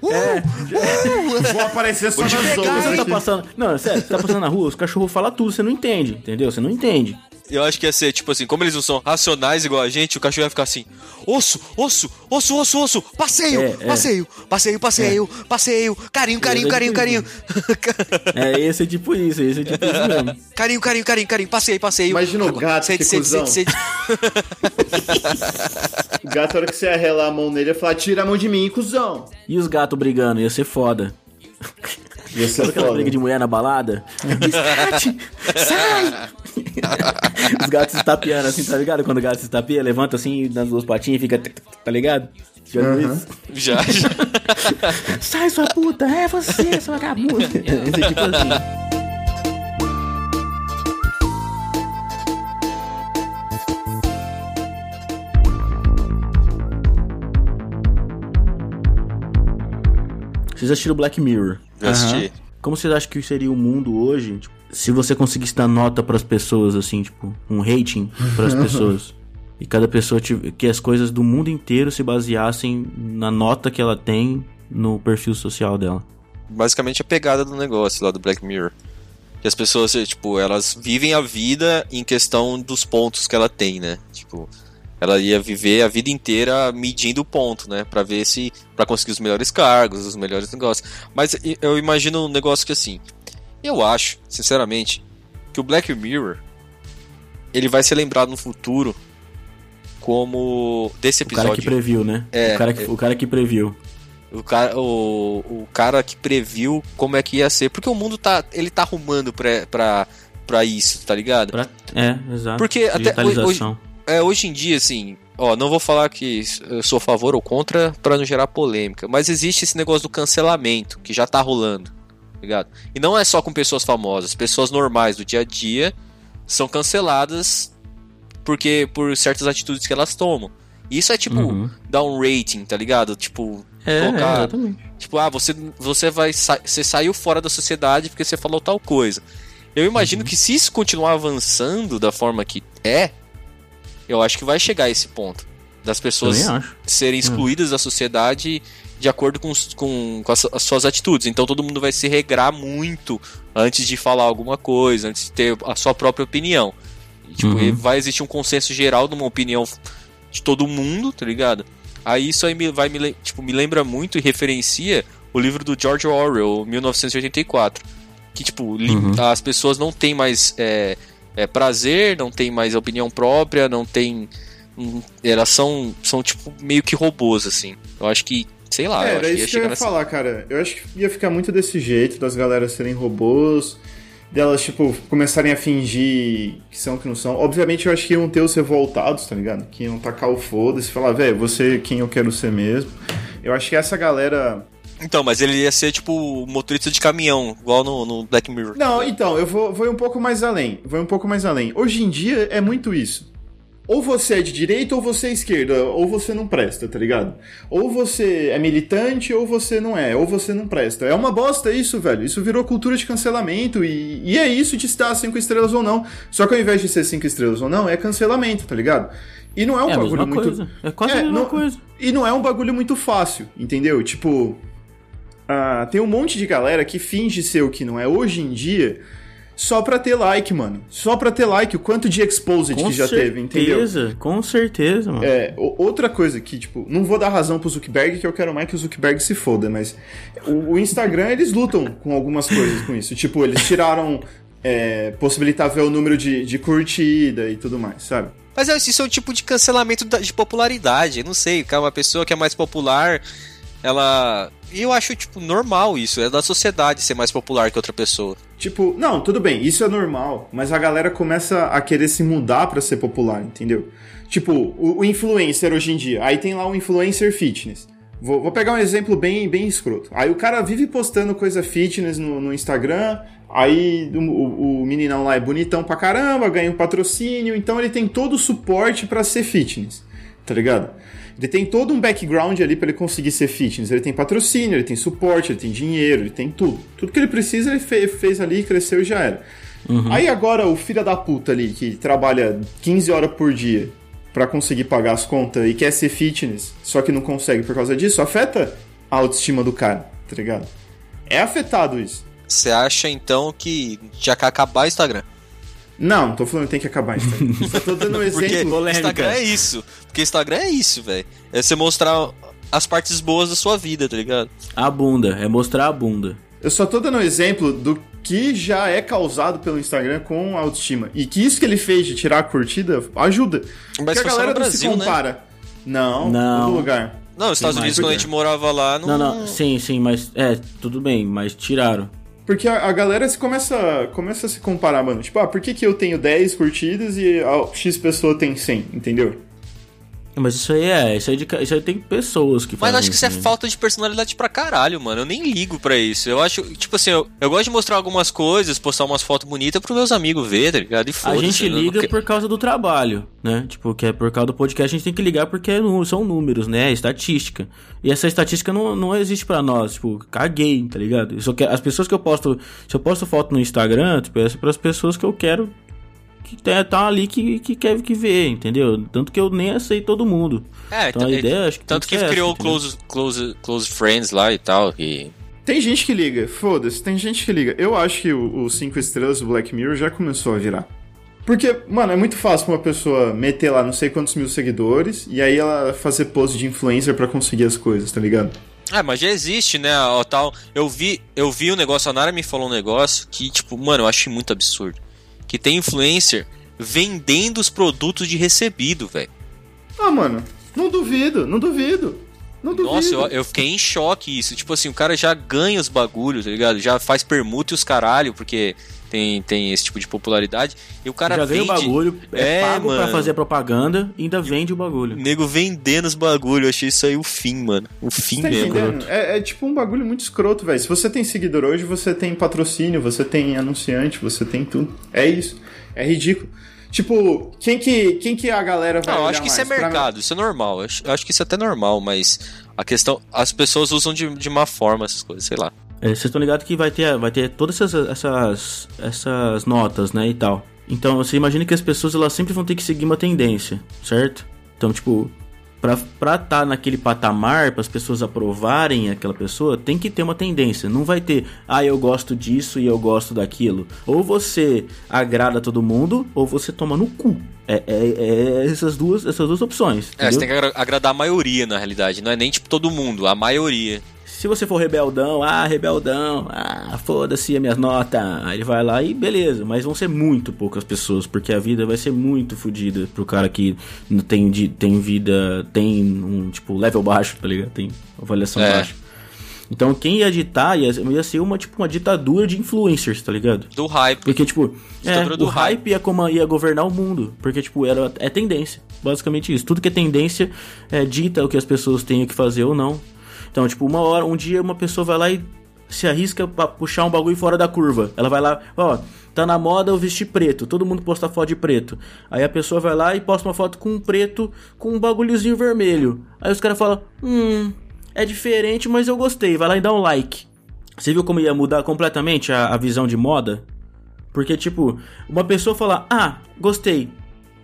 Uh, Vou aparecer só Vou te nas pegar, outras Você tá passando. Não, sério, você tá passando na rua, os cachorros falam tudo, você não entende, entendeu? Você não entende. Eu acho que ia ser, tipo assim, como eles não são racionais igual a gente, o cachorro ia ficar assim: osso, osso, osso, osso, osso, passeio, É, é. passeio, passeio, passeio, passeio, carinho, carinho, carinho, carinho, É, esse é tipo isso, esse é tipo isso mesmo. carinho, carinho, carinho, carinho, passeio, passeio. Imagina o gato, sede, que cuzão. sede, sede. O gato, a hora que você ia relar a mão nele, ia falar: tira a mão de mim, cuzão. E os gatos brigando, ia ser foda. Ia ser Sabe aquela foda. briga de mulher na balada? Sai! Os gatos se tapeando assim, tá ligado? Quando o gato se tapia, levanta assim nas duas patinhas e fica. Tá ligado? Já viu isso? Já, já. Sai, sua puta! É você, sua vagabunda! Esse é tipo assim. Vocês assistiram Black Mirror? Já assisti. Como vocês acham que seria o mundo hoje tipo, se você conseguisse dar nota pras pessoas, assim, tipo, um rating pras pessoas? E cada pessoa tive, que as coisas do mundo inteiro se baseassem na nota que ela tem no perfil social dela. Basicamente a pegada do negócio lá do Black Mirror. Que as pessoas, tipo, elas vivem a vida em questão dos pontos que ela tem, né? Tipo, ela ia viver a vida inteira medindo o ponto, né? Pra ver se. Pra conseguir os melhores cargos, os melhores negócios. Mas eu imagino um negócio que assim. Eu acho, sinceramente, que o Black Mirror. Ele vai ser lembrado no futuro como. Desse O cara episódio. que previu, né? É, o, cara que, o cara que previu. O cara, o, o cara que previu como é que ia ser. Porque o mundo tá. Ele tá arrumando pra, pra, pra isso, tá ligado? Pra- É, exato. Porque até Digitalização. É, hoje em dia, assim, ó, não vou falar que eu sou a favor ou contra pra não gerar polêmica, mas existe esse negócio do cancelamento que já tá rolando, ligado? E não é só com pessoas famosas, pessoas normais do dia a dia são canceladas porque por certas atitudes que elas tomam. Isso é tipo Uhum. dar um rating, tá ligado? Tipo, É, colocar- exatamente. Tipo, ah, você, você vai sa você saiu fora da sociedade porque você falou tal coisa. Eu imagino Uhum. que se isso continuar avançando da forma que é, eu acho que vai chegar a esse ponto. Das pessoas serem excluídas da sociedade de acordo com, com, com as, as suas atitudes. Então todo mundo vai se regrar muito antes de falar alguma coisa, antes de ter a sua própria opinião. E, tipo, Uhum. vai existir um consenso geral de uma opinião de todo mundo, tá ligado? Aí isso aí me, vai me, tipo, me lembra muito e referencia o livro do George Orwell, 1984. Que, tipo, li- as pessoas não têm mais é, é, prazer, não têm mais opinião própria, não têm. hum, Elas são, são, tipo, meio que robôs, assim. Eu acho que, sei lá, é, eu era acho que ia isso que eu ia nessa. falar, cara. Eu acho que ia ficar muito desse jeito, das galeras serem robôs, delas, tipo, começarem a fingir que são que não são. Obviamente, eu acho que iam ter os revoltados, tá ligado? Que iam tacar o foda-se e falar, velho, você é quem eu quero ser mesmo. Eu acho que essa galera. Então, mas ele ia ser, tipo, motorista de caminhão, igual no, no Black Mirror. Não, então, eu vou, vou um pouco mais além. Vou um pouco mais além. Hoje em dia é muito isso. Ou você é de direita ou você é esquerda, ou você não presta, tá ligado? Ou você é militante ou você não é, ou você não presta. É uma bosta isso, velho. Isso virou cultura de cancelamento e, e é isso de estar cinco estrelas ou não. Só que ao invés de ser cinco estrelas ou não, é cancelamento, tá ligado? E não é um É bagulho muito. coisa. É quase a mesma não- coisa. E não é um bagulho muito fácil, entendeu? Tipo, ah, tem um monte de galera que finge ser o que não é hoje em dia só pra ter like, mano. Só pra ter like. O quanto de exposed Com que já teve, entendeu? certeza, com certeza, mano. É, outra coisa que, tipo, não vou dar razão pro Zuckerberg, que eu quero mais que o Zuckerberg se foda, mas o, o Instagram, eles lutam com algumas coisas com isso. Tipo, eles tiraram. É, possibilitar ver o número de, de curtida e tudo mais, sabe? Mas é, isso é um tipo de cancelamento de popularidade. Não sei, cara, uma pessoa que é mais popular, ela. E eu acho, tipo, normal isso. É da sociedade ser mais popular que outra pessoa. Tipo, não, tudo bem, isso é normal, mas a galera começa a querer se mudar pra ser popular, entendeu? Tipo, o, o influencer hoje em dia, aí tem lá o influencer fitness. Vou, vou pegar um exemplo bem, bem escroto. Aí o cara vive postando coisa fitness no, no Instagram, aí o, o- meninão lá é bonitão pra caramba, ganha um patrocínio, então ele tem todo o suporte pra ser fitness, tá ligado? Ele tem todo um background ali pra ele conseguir ser fitness. Ele tem patrocínio, ele tem suporte, ele tem dinheiro, ele tem tudo. Tudo que ele precisa ele fe- fez ali, cresceu e já era. Aí agora o filho da puta ali, que trabalha 15 horas por dia pra conseguir pagar as contas e quer ser fitness, só que não consegue por causa disso, afeta a autoestima do cara, tá ligado? É afetado isso. Você acha então que já quer acabar o Instagram? Não, tô falando que tem que acabar isso. Só tô dando um Porque exemplo. polêmica. Instagram é isso. Porque Instagram é isso, velho. É você mostrar as partes boas da sua vida, tá ligado? A bunda, é mostrar a bunda. Eu só tô dando um exemplo do que já é causado pelo Instagram com a autoestima. E que isso que ele fez de tirar a curtida ajuda. Porque a galera no não se Brasil, né? compara. Não, Não. todo lugar. Não, nos Estados Unidos, quando a porque- gente morava lá, não. Não, não, sim, sim, mas é, tudo bem, mas tiraram. Porque a, a galera se começa, começa a se comparar, mano. Tipo, ah, por que, que eu tenho 10 curtidas e a X pessoa tem 100, entendeu? Mas isso aí é, isso aí, de, ca- isso aí tem pessoas que Mas acho que isso é né? falta de personalidade pra caralho, mano. Eu nem ligo pra isso. Eu acho, tipo assim, eu, eu gosto de mostrar algumas coisas, postar umas fotos bonitas pros meus amigos ver, tá ligado? E A foda-se, gente não liga que- por causa do trabalho, né? Tipo, que é por causa do podcast, a gente tem que ligar porque é são números, né? É estatística. E essa estatística não, não existe pra nós, tipo, caguei, tá ligado? Eu só quero, as pessoas que eu posto, se eu posto foto no Instagram, tipo, é pras pessoas que eu quero que tá, tá ali que, que quer que ver, entendeu? Tanto que eu nem aceito todo mundo. É, Então a t- ideia, acho que Tanto que que criou essa, entendeu? close, close, close Friends lá e tal. E... Tem gente que liga, foda-se, tem gente que liga. Eu acho que o 5 estrelas do Black Mirror já começou a virar. Porque, mano, é muito fácil pra uma pessoa meter lá não sei quantos mil seguidores e aí ela fazer pose de influencer pra conseguir as coisas, tá ligado? Ah, mas já existe, né? O tal. Eu vi, eu vi um negócio, a Nara me falou um negócio que, tipo, mano, eu achei muito absurdo. Que tem influencer vendendo os produtos de recebido, velho. Ah, mano, não duvido, não duvido. Não duvido. Nossa, eu, eu fiquei em choque isso. Tipo assim, o cara já ganha os bagulhos, tá ligado? Já faz permuta e os caralho, porque tem, tem esse tipo de popularidade. E o cara Já ganha o vende- bagulho, é, É, pago pra mano. fazer a propaganda e ainda vende o bagulho. O nego vendendo os bagulhos. Eu achei isso aí o fim, mano. O fim tá mesmo. É, é tipo um bagulho muito escroto, velho. Se você tem seguidor hoje, você tem patrocínio, você tem anunciante, você tem tudo. É isso. É ridículo. Tipo, quem que, quem que a galera vai Não, acho que isso é? Pra- mercado, isso é normal. Eu acho, eu acho que isso é até normal, mas a questão. As pessoas usam de, de má forma essas coisas, sei lá. É, Vocês estão ligados que vai ter, vai ter todas essas, essas, essas notas, né, e tal. Então, você imagina que as pessoas, elas sempre vão ter que seguir uma tendência, certo? Então, tipo, pra estar tá naquele patamar, para as pessoas aprovarem aquela pessoa, tem que ter uma tendência. Não vai ter, ah, eu gosto disso e eu gosto daquilo. Ou você agrada todo mundo, ou você toma no cu. É, é, é essas, duas, essas duas opções. É, você tem entendeu? que agra- agradar a maioria, na realidade. Não é nem tipo todo mundo, a maioria. Se você for rebeldão, ah, rebeldão, ah, foda-se as minhas notas. Aí ele vai lá e beleza, mas vão ser muito poucas pessoas, porque a vida vai ser muito fodida pro cara que tem, de- tem vida, tem um, tipo, level baixo, tá ligado? Tem avaliação É. baixa. Então quem ia ditar ia, ia ser uma, tipo, uma ditadura de influencers, tá ligado? Do hype. Porque, tipo, é, o hype ia, como, ia governar o mundo. Porque, tipo, era, é tendência. Basicamente isso. Tudo que é tendência é, dita o que as pessoas têm que fazer ou não. Então, tipo, uma hora, um dia uma pessoa vai lá e se arrisca pra puxar um bagulho fora da curva. Ela vai lá, ó, tá na moda eu vestir preto. Todo mundo posta foto de preto. Aí a pessoa vai lá e posta uma foto com um preto com um bagulhozinho vermelho. Aí os caras falam, hum, é diferente, mas eu gostei. Vai lá e dá um like. Você viu como ia mudar completamente a, a visão de moda? Porque, tipo, uma pessoa fala, ah, gostei.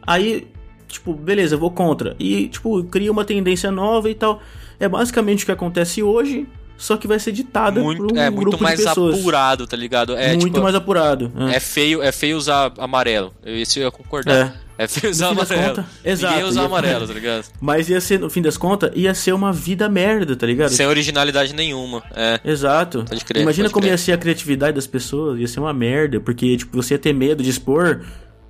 Aí, tipo, beleza, vou contra. E, tipo, cria uma tendência nova e tal. É basicamente o que acontece hoje, só que vai ser ditada por Muito, um é muito grupo mais de pessoas. apurado, tá ligado? É, muito tipo, mais apurado. É feio, é feio usar amarelo. Isso eu ia concordar. É, feio usar fim das amarelo. contas, exato. Ninguém usa Ia- amarelo, tá ligado? Mas ia ser, no fim das contas, ia ser uma vida merda, tá ligado? Sem originalidade nenhuma. É. Exato. Pode crer, Imagina pode como crer. ia ser a criatividade das pessoas, ia ser uma merda, porque tipo, você ia ter medo de expor,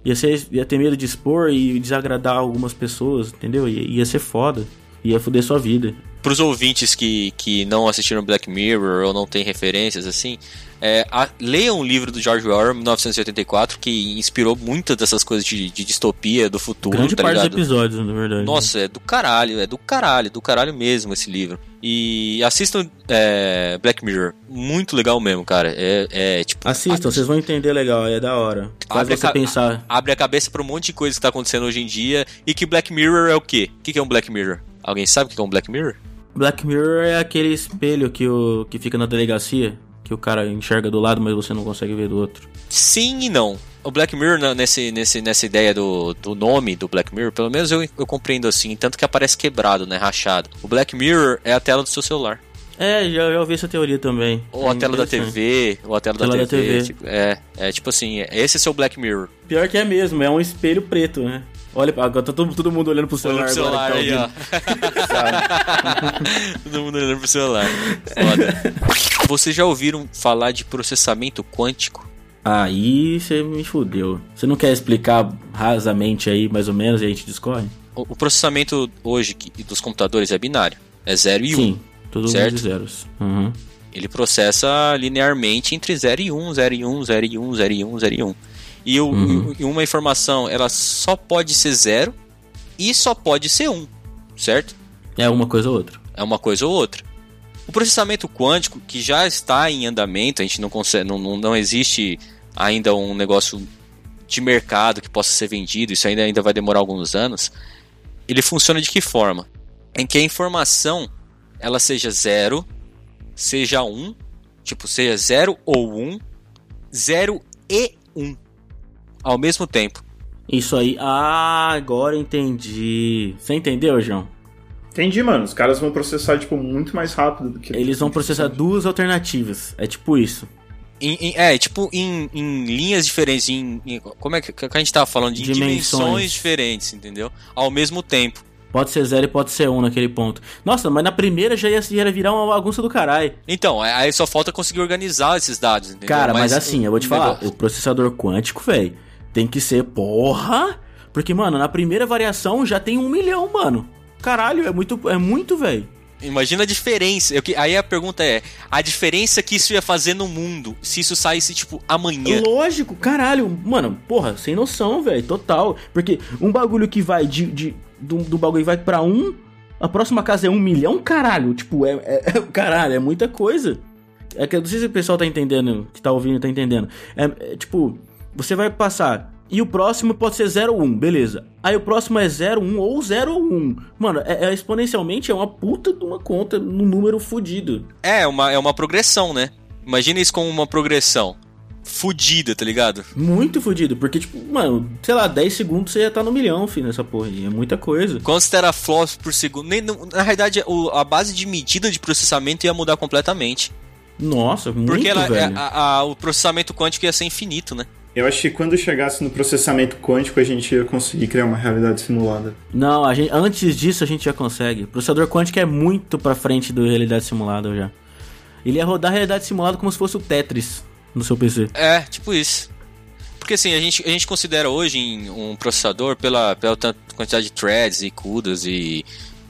ia, ser, ia ter medo de expor e desagradar algumas pessoas, entendeu? Ia, ia ser foda. Ia foder sua vida. Pros ouvintes que, que não assistiram Black Mirror ou não tem referências assim, é, a- leiam o livro do George Orwell, 1984, que inspirou muitas dessas coisas de, de distopia do futuro, Grande tá parte dos ligado? episódios, na verdade. Nossa, é do caralho, é do caralho, do caralho mesmo esse livro. E assistam é, Black Mirror, muito legal mesmo, cara. É, é tipo. Assistam, vocês vão entender legal, é da hora. Faz Abre a você ca- pensar. abre a cabeça pra um monte de coisa que tá acontecendo hoje em dia e que Black Mirror é o quê? O que que é um Black Mirror? Alguém sabe o que é um Black Mirror? Black Mirror é aquele espelho que, o, que fica na delegacia, que o cara enxerga do lado, mas você não consegue ver do outro. Sim e não. O Black Mirror, nesse, nesse, nessa ideia do, do nome do Black Mirror, pelo menos eu, eu compreendo assim, tanto que aparece quebrado, né? Rachado. O Black Mirror é a tela do seu celular. É, já, já ouvi essa teoria também. Ou a É tela da. TV, ou a tela, Tela da, da TV. TV. tipo, é, é tipo assim, esse é seu Black Mirror. Pior que é mesmo, é um espelho preto, né? Olha, agora tá todo, todo mundo olhando pro celular, Olhando pro celular agora aí, ó. tá ouvindo. Todo mundo olhando pro celular. Foda. Vocês já ouviram falar de processamento quântico? Aí você me fudeu. Você não quer explicar rasamente aí, mais ou menos, e a gente discorre? O, o processamento hoje dos computadores é binário. É 0 e 1. Um. Todo certo? de zeros. Uhum. Ele processa linearmente entre 0 e 1, 0 e 1, 0 e 1, 0 e 1, 0 e 1. E, o- Uhum. e uma informação, ela só pode ser 0 e só pode ser 1, certo? É uma coisa ou outra. É uma coisa ou outra. O processamento quântico, que já está em andamento, a gente não consegue, não, não, não existe ainda um negócio de mercado que possa ser vendido, isso ainda, ainda vai demorar alguns anos. Ele funciona de que forma? Em que a informação ela seja 0, seja 1, um, tipo, seja 0 ou 1, um, 0 e 1 um, ao mesmo tempo. Isso aí. Ah, agora entendi. Você entendeu, João? Entendi, mano. Os caras vão processar, tipo, muito mais rápido do que. Eles vão processar duas alternativas. É tipo isso. Em- em- é, tipo, em, em linhas diferentes, em, em- como é que, que a gente tava falando? Em dimensões. Dimensões. diferentes, entendeu? Ao mesmo tempo. Pode ser zero e pode ser um naquele ponto. Nossa, mas na primeira já ia, ia virar uma bagunça do caralho. Então, aí só falta conseguir organizar esses dados, entendeu? Cara, mas, assim, eu vou te falar, o processador quântico, velho, tem que ser porra. Porque, mano, na primeira variação já tem um milhão, mano. Caralho, é muito, é muito, velho. Imagina a diferença. Eu aí a pergunta é: a diferença que isso ia fazer no mundo se isso saísse, tipo, amanhã? Lógico, caralho. Mano, porra, sem noção, velho, total. Porque um bagulho que vai de. de do, do bagulho vai pra um, a próxima casa é um milhão, caralho. Tipo, é. é- é- caralho, é muita coisa. É que eu não sei se o pessoal tá entendendo, que tá ouvindo, tá entendendo. É, é, tipo, você vai passar. E o próximo pode ser 0 1, beleza. Aí o próximo é 0 1 ou 0 1. Mano, é, é exponencialmente é uma puta de uma conta num número fudido. É, uma, é uma progressão, né? Imagina isso como uma progressão. Fudida, tá ligado? Muito fodido, porque, tipo, mano, sei lá, 10 segundos você já tá no milhão, filho, nessa porra aí. É muita coisa. Quantos teraflops por segundo? Nem, não- na realidade, o- a base de medida de processamento ia mudar completamente. Nossa, muito, Porque ela, é, velho. a- a- o processamento quântico ia ser infinito, né? Eu acho que quando chegasse no processamento quântico, a gente ia conseguir criar uma realidade simulada. Não, a gente, antes disso a gente já consegue. O processador quântico é muito pra frente do realidade simulada já. Ele ia rodar a realidade simulada como se fosse o Tetris no seu PC. É, tipo isso. Porque assim, a gente, a gente considera hoje um processador pela, pela quantidade de threads e CUDAs e,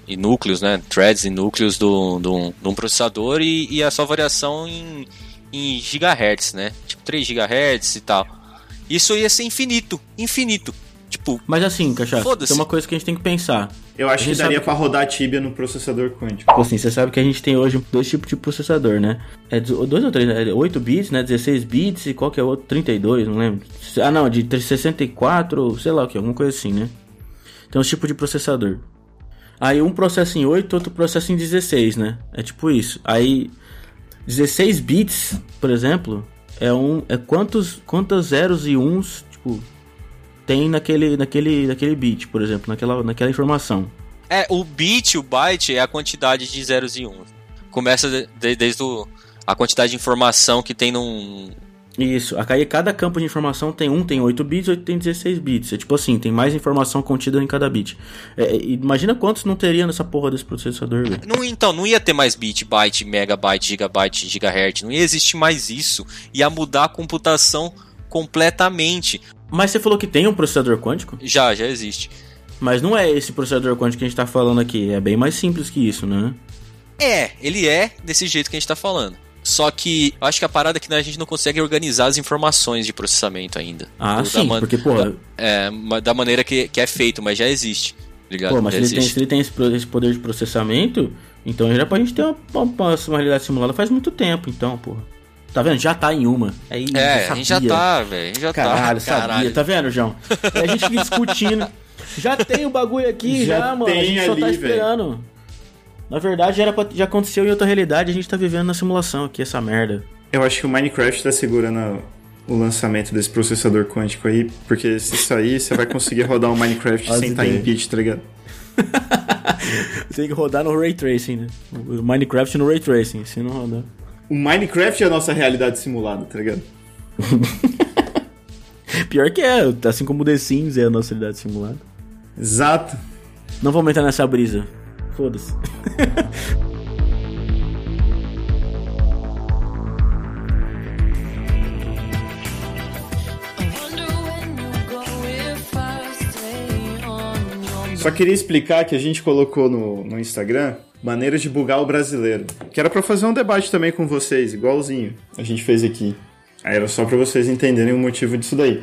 e núcleos, né? Threads e núcleos de um processador e, e a sua variação em, em gigahertz, né? Tipo 3 gigahertz e tal. Isso ia ser infinito, infinito. Tipo, Mas assim, Cachaça, Foda-se. tem uma coisa que a gente tem que pensar. Eu acho que daria sabe pra rodar a Tibia no processador quântico. Tipo assim, você sabe que a gente tem hoje dois tipos de processador, né? É do- dois ou três, né? 8 bits, né? 16 bits e qual que é o outro? 32, não lembro. Ah, não, de 64, sei lá o que, alguma coisa assim, né? Tem uns tipos de processador. Aí um processa em 8, outro processa em 16, né? É tipo isso. Aí 16 bits, por exemplo, é um é quantos quantos zeros e uns, tipo, tem naquele naquele naquele bit, por exemplo, naquela naquela informação. é, o bit, o byte é a quantidade de zeros e uns. Começa de- de- desde o, a quantidade de informação que tem num, Isso, aí cada campo de informação tem um, tem 8 bits, outro tem 16 bits. É tipo assim, tem mais informação contida em cada bit. É, imagina quantos não teria nessa porra desse processador, velho. Não, então, não ia ter mais bit, byte, megabyte, gigabyte, gigahertz. Não ia existir mais isso. Ia mudar a computação completamente. Mas você falou que tem um processador quântico? Já, já existe. Mas não é esse processador quântico que a gente tá falando aqui. É bem mais simples que isso, né? É, ele é desse jeito que a gente tá falando. Só que eu acho que a parada é que a gente não consegue organizar as informações de processamento ainda. Ah, Do- sim, man- porque, porra, É, ma- da maneira que, que é feito, mas já existe. Ligado? pô, mas se ele, tem, se ele tem esse poder de processamento, então já pra gente ter uma, uma, uma realidade simulada faz muito tempo, então, porra. Tá vendo? Já tá em uma. É, É, eu a gente já tá, velho. A gente já Caralho, tá. sabia. Tá vendo, João? É a gente fica discutindo. Já tem o bagulho aqui, já, Já mano. A tem gente só tá ali, esperando. Na verdade, já, era pra- já aconteceu em outra realidade, a gente tá vivendo na simulação aqui, essa merda. Eu acho que o Minecraft tá segurando o lançamento desse processador quântico aí, porque se sair, você vai conseguir rodar um Minecraft sem estar em ideias. bit, tá ligado? Tem que rodar no Ray Tracing, né? O Minecraft no Ray Tracing, se não rodar. O Minecraft é a nossa realidade simulada, tá ligado? Pior que é, assim como o The Sims é a nossa realidade simulada. Exato. Não vamos entrar nessa brisa. Foda-se. Só queria explicar que a gente colocou no, no Instagram maneiras de bugar o brasileiro. Que era pra fazer um debate também com vocês, igualzinho a gente fez aqui. Aí era só pra vocês entenderem o motivo disso daí.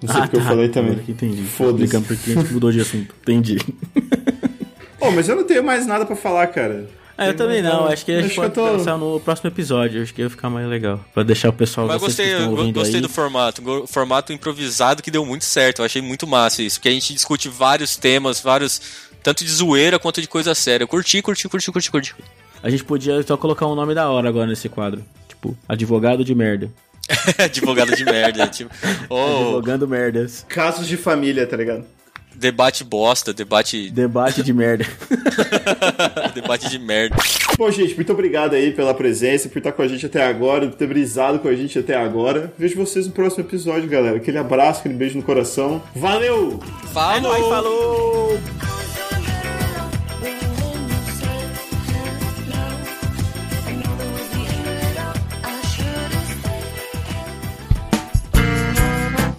Não sei porque eu falei também. Entendi. Foda-se. Explicando porque a gente mudou de assunto. Entendi. Pô, mas eu não tenho mais nada pra falar, cara. Ah, eu também não. Acho que a gente Acho pode tô- pensar no próximo episódio. Acho que ia ficar mais legal. Pra deixar o pessoal Mas gostei, que estão eu ouvindo gostei aí. do formato. Formato improvisado que deu muito certo. Eu achei muito massa isso. Porque a gente discute vários temas, vários. Tanto de zoeira quanto de coisa séria. Eu curti, curti, curti, curti, curti. A gente podia só colocar um nome da hora agora nesse quadro. Tipo, advogado de merda. Advogado de merda. Tipo, oh, Advogando merdas. Casos de família, tá ligado? debate bosta, debate. Debate de merda. debate de merda. Bom, gente, muito obrigado aí pela presença, por estar com a gente até agora, por ter brisado com a gente até agora. Vejo vocês no próximo episódio, galera. Aquele abraço, aquele beijo no coração. Valeu! Falou! falou!